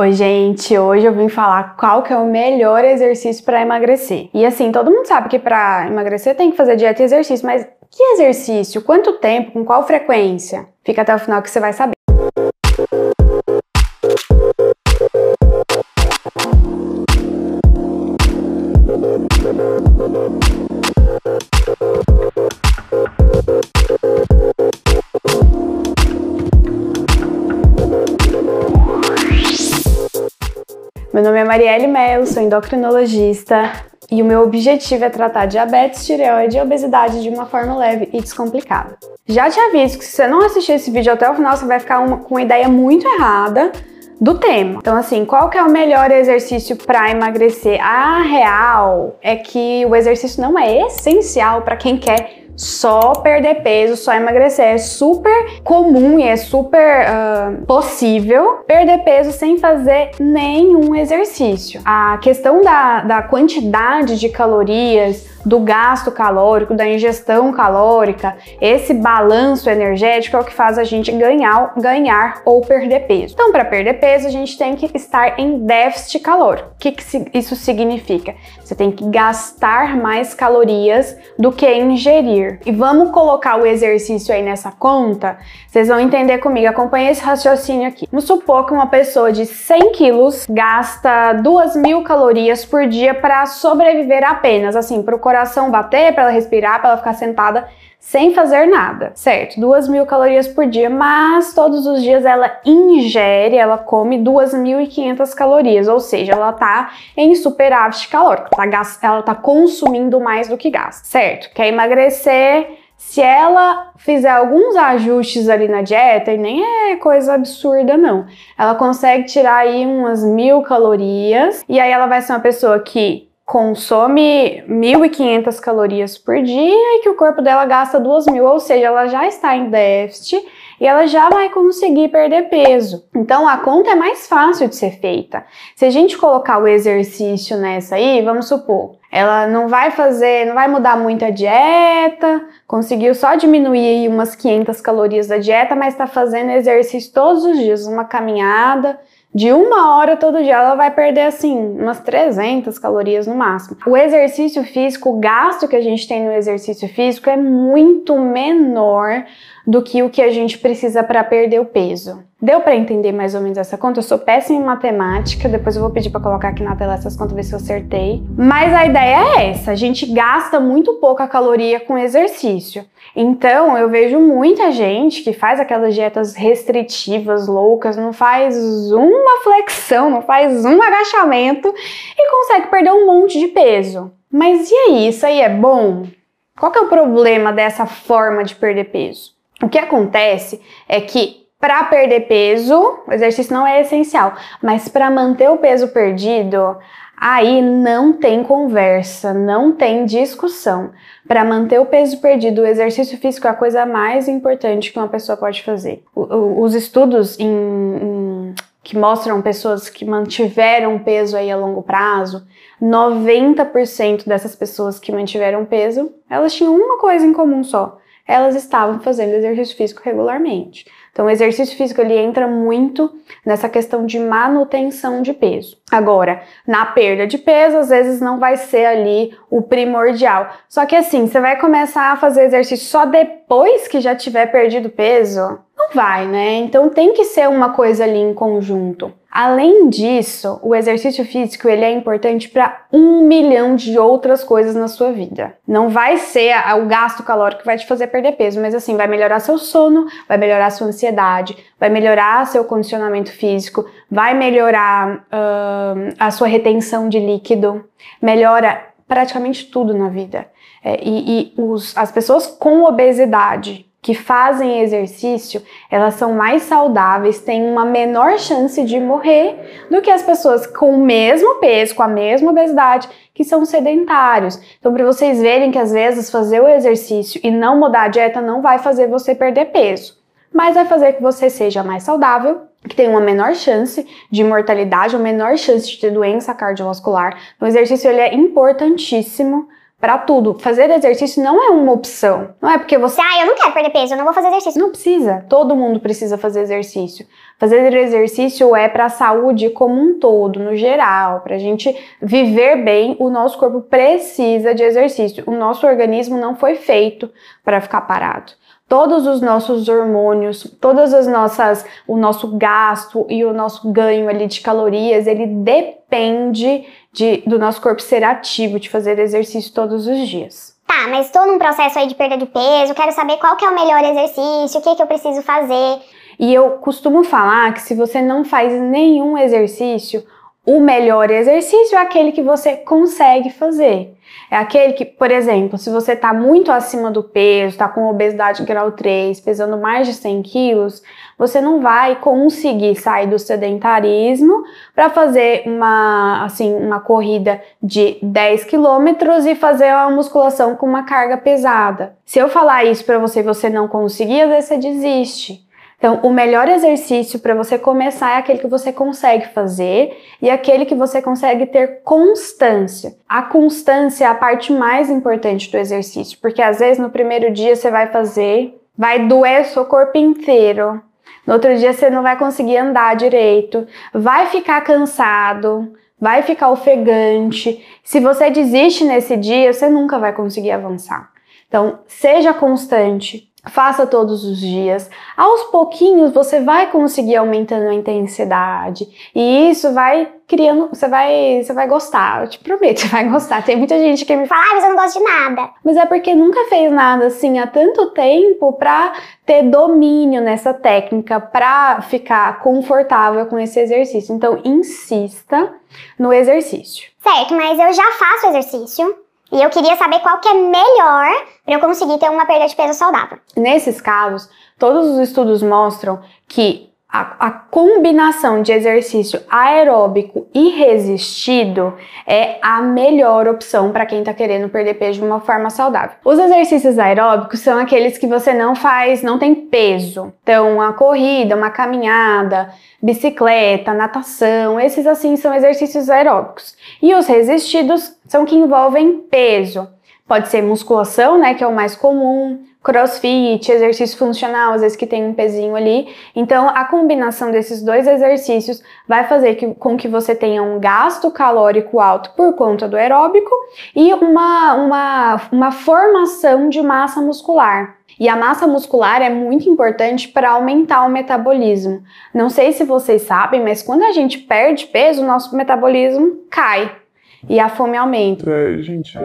Oi, gente, hoje eu vim falar qual que é o melhor exercício para emagrecer. E assim, todo mundo sabe que para emagrecer tem que fazer dieta e exercício, mas que exercício? Quanto tempo? Com qual frequência? Fica até o final que você vai saber. Meu nome é Marielle Mello, sou endocrinologista e o meu objetivo é tratar diabetes, tireoide e obesidade de uma forma leve e descomplicada. Já te aviso que se você não assistir esse vídeo até o final, você vai ficar uma, com uma ideia muito errada do tema. Então, assim, qual que é o melhor exercício para emagrecer? A real é que o exercício não é essencial para quem quer só perder peso, só emagrecer. É super comum e é super uh, possível perder peso sem fazer nenhum exercício. A questão da, da quantidade de calorias do gasto calórico, da ingestão calórica, esse balanço energético é o que faz a gente ganhar, ganhar ou perder peso. Então, para perder peso, a gente tem que estar em déficit calórico. O que, que isso significa? Você tem que gastar mais calorias do que ingerir. E vamos colocar o exercício aí nessa conta? Vocês vão entender comigo. Acompanhe esse raciocínio aqui. Vamos supor que uma pessoa de 100 quilos gasta 2 mil calorias por dia para sobreviver apenas, assim, para o coração bater, para ela respirar, para ela ficar sentada sem fazer nada, certo? 2 mil calorias por dia, mas todos os dias ela ingere, ela come 2.500 calorias, ou seja, ela tá em superávit calórico, tá, ela tá consumindo mais do que gasta, certo? Quer emagrecer? Se ela fizer alguns ajustes ali na dieta, e nem é coisa absurda não, ela consegue tirar aí umas mil calorias, e aí ela vai ser uma pessoa que consome 1.500 calorias por dia e que o corpo dela gasta 2.000, ou seja, ela já está em déficit e ela já vai conseguir perder peso. Então a conta é mais fácil de ser feita. Se a gente colocar o exercício nessa aí, vamos supor, ela não vai fazer, não vai mudar muito a dieta, conseguiu só diminuir umas 500 calorias da dieta, mas está fazendo exercício todos os dias, uma caminhada de uma hora todo dia, ela vai perder assim umas 300 calorias no máximo. O exercício físico, o gasto que a gente tem no exercício físico é muito menor do que o que a gente precisa para perder o peso. Deu para entender mais ou menos essa conta? Eu sou péssima em matemática, depois eu vou pedir para colocar aqui na tela essas contas ver se eu acertei. Mas a ideia é essa, a gente gasta muito pouca caloria com exercício. Então, eu vejo muita gente que faz aquelas dietas restritivas, loucas, não faz uma flexão, não faz um agachamento e consegue perder um monte de peso. Mas e aí, isso aí é bom? Qual que é o problema dessa forma de perder peso? O que acontece é que para perder peso, o exercício não é essencial, mas para manter o peso perdido, aí não tem conversa, não tem discussão. Para manter o peso perdido, o exercício físico é a coisa mais importante que uma pessoa pode fazer. os estudos em, em, que mostram pessoas que mantiveram peso aí a longo prazo, 90% dessas pessoas que mantiveram peso, elas tinham uma coisa em comum só elas estavam fazendo exercício físico regularmente. Então, o exercício físico ele entra muito nessa questão de manutenção de peso. Agora, na perda de peso, às vezes não vai ser ali o primordial. Só que assim, você vai começar a fazer exercício só depois que já tiver perdido peso? Não vai, né? Então tem que ser uma coisa ali em conjunto. Além disso, o exercício físico ele é importante para um milhão de outras coisas na sua vida. Não vai ser o gasto calórico que vai te fazer perder peso, mas assim vai melhorar seu sono, vai melhorar sua ansiedade, vai melhorar seu condicionamento físico, vai melhorar uh, a sua retenção de líquido, melhora praticamente tudo na vida. É, e, e os, as pessoas com obesidade que fazem exercício, elas são mais saudáveis, têm uma menor chance de morrer do que as pessoas com o mesmo peso, com a mesma obesidade, que são sedentários. Então, para vocês verem que às vezes fazer o exercício e não mudar a dieta não vai fazer você perder peso, mas vai fazer que você seja mais saudável, que tenha uma menor chance de mortalidade, uma menor chance de ter doença cardiovascular. Então, o exercício ele é importantíssimo para tudo. Fazer exercício não é uma opção. Não é porque você, ah, eu não quero perder peso, eu não vou fazer exercício. Não precisa. Todo mundo precisa fazer exercício. Fazer exercício é para a saúde como um todo, no geral, para a gente viver bem. O nosso corpo precisa de exercício. O nosso organismo não foi feito para ficar parado todos os nossos hormônios, todas as nossas, o nosso gasto e o nosso ganho ali de calorias, ele depende de, do nosso corpo ser ativo, de fazer exercício todos os dias. Tá, mas estou num processo aí de perda de peso, quero saber qual que é o melhor exercício, o que, que eu preciso fazer. E eu costumo falar que se você não faz nenhum exercício, o melhor exercício é aquele que você consegue fazer. É aquele que, por exemplo, se você está muito acima do peso, está com obesidade grau 3, pesando mais de 100 quilos, você não vai conseguir sair do sedentarismo para fazer uma, assim, uma corrida de 10 quilômetros e fazer uma musculação com uma carga pesada. Se eu falar isso para você e você não conseguir, às vezes você desiste. Então, o melhor exercício para você começar é aquele que você consegue fazer e aquele que você consegue ter constância. A constância é a parte mais importante do exercício, porque às vezes no primeiro dia você vai fazer, vai doer seu corpo inteiro. No outro dia você não vai conseguir andar direito, vai ficar cansado, vai ficar ofegante. Se você desiste nesse dia, você nunca vai conseguir avançar. Então, seja constante, Faça todos os dias. Aos pouquinhos você vai conseguir aumentando a intensidade e isso vai criando, você vai, você vai gostar, eu te prometo, você vai gostar. Tem muita gente que me fala, ah, mas eu não gosto de nada. Mas é porque nunca fez nada assim há tanto tempo para ter domínio nessa técnica, para ficar confortável com esse exercício. Então insista no exercício. Certo, mas eu já faço exercício e eu queria saber qual que é melhor para eu conseguir ter uma perda de peso saudável. Nesses casos, todos os estudos mostram que a, a, combinação de exercício aeróbico e resistido é a melhor opção para quem está querendo perder peso de uma forma saudável. Os exercícios aeróbicos são aqueles que você não faz, não tem peso. Então, uma corrida, uma caminhada, bicicleta, natação, esses assim são exercícios aeróbicos. E os resistidos são que envolvem peso. Pode ser musculação, né, que é o mais comum, crossfit, exercício funcional, às vezes que tem um pezinho ali. Então, a combinação desses dois exercícios vai fazer que, com que você tenha um gasto calórico alto por conta do aeróbico e uma, uma, uma formação de massa muscular. E a massa muscular é muito importante para aumentar o metabolismo. Não sei se vocês sabem, mas quando a gente perde peso, o nosso metabolismo cai e a fome aumenta. É, gente,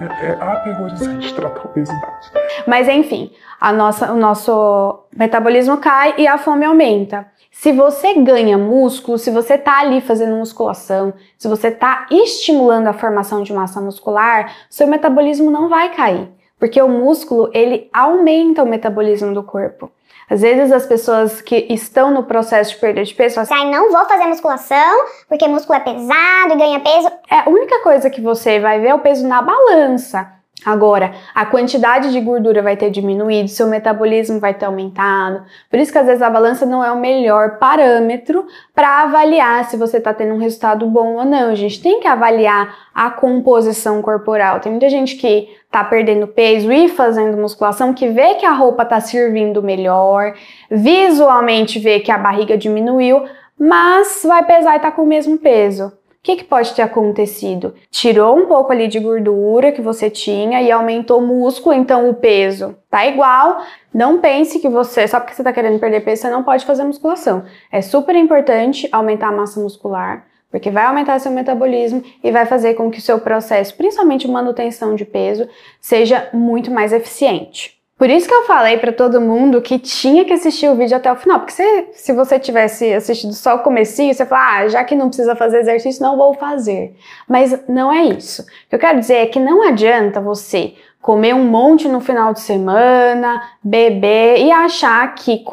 é, é aterrorizante tratar a obesidade. Mas enfim, a nossa, o nosso metabolismo cai e a fome aumenta. Se você ganha músculo, se você tá ali fazendo musculação, se você tá estimulando a formação de massa muscular, seu metabolismo não vai cair, porque o músculo ele aumenta o metabolismo do corpo. Às vezes as pessoas que estão no processo de perda de peso falam assim, não vou fazer musculação porque músculo é pesado e ganha peso. É, a única coisa que você vai ver é o peso na balança. Agora, a quantidade de gordura vai ter diminuído, seu metabolismo vai ter aumentado. Por isso que às vezes a balança não é o melhor parâmetro para avaliar se você está tendo um resultado bom ou não. A gente tem que avaliar a composição corporal. Tem muita gente que está perdendo peso e fazendo musculação que vê que a roupa está servindo melhor, visualmente vê que a barriga diminuiu, mas vai pesar e está com o mesmo peso que, que pode ter acontecido? Tirou um pouco ali de gordura que você tinha e aumentou o músculo, então o peso tá igual. Não pense que você, só porque você tá querendo perder peso, você não pode fazer musculação. É super importante aumentar a massa muscular, porque vai aumentar seu metabolismo e vai fazer com que o seu processo, principalmente manutenção de peso, seja muito mais eficiente. Por isso que eu falei para todo mundo que tinha que assistir o vídeo até o final, porque se, se você tivesse assistido só o comecinho, você fala, ah, já que não precisa fazer exercício, não vou fazer. Mas não é isso. O que eu quero dizer é que não adianta você comer um monte no final de semana, beber e achar que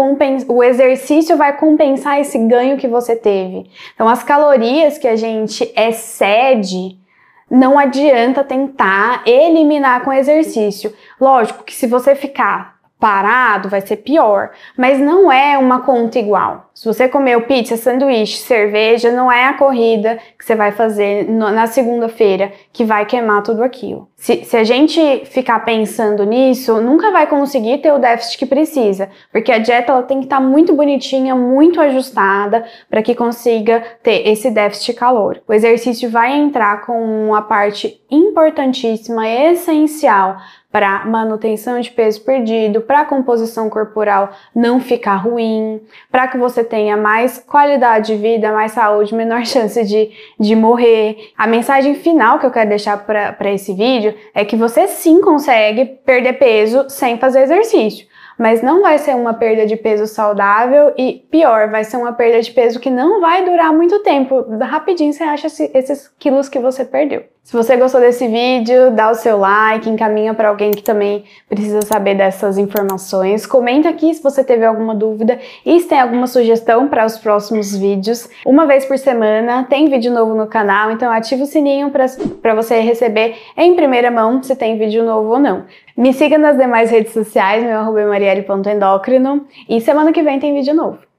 o exercício vai compensar esse ganho que você teve. Então, as calorias que a gente excede não adianta tentar eliminar com exercício. Lógico que se você ficar parado vai ser pior, mas não é uma conta igual. Se você comeu pizza, sanduíche, cerveja, não é a corrida que você vai fazer na segunda-feira que vai queimar tudo aquilo. Se, se, a gente ficar pensando nisso, nunca vai conseguir ter o déficit que precisa, porque a dieta ela tem que estar tá muito bonitinha, muito ajustada para que consiga ter esse déficit calor. O exercício vai entrar com uma parte importantíssima, essencial para manutenção de peso perdido, para a composição corporal não ficar ruim, para que você tenha mais qualidade de vida, mais saúde, menor chance de, de morrer. A mensagem final que eu quero deixar para esse vídeo é que você sim consegue perder peso sem fazer exercício mas não vai ser uma perda de peso saudável e pior, vai ser uma perda de peso que não vai durar muito tempo. Rapidinho você acha esses quilos que você perdeu. Se você gostou desse vídeo, dá o seu like, encaminha para alguém que também precisa saber dessas informações. Comenta aqui se você teve alguma dúvida e se tem alguma sugestão para os próximos vídeos. Uma vez por semana tem vídeo novo no canal, então ativa o sininho para você receber em primeira mão se tem vídeo novo ou não. Me siga nas demais redes sociais, meu arroba é marielle.endócrino e semana que vem tem vídeo novo.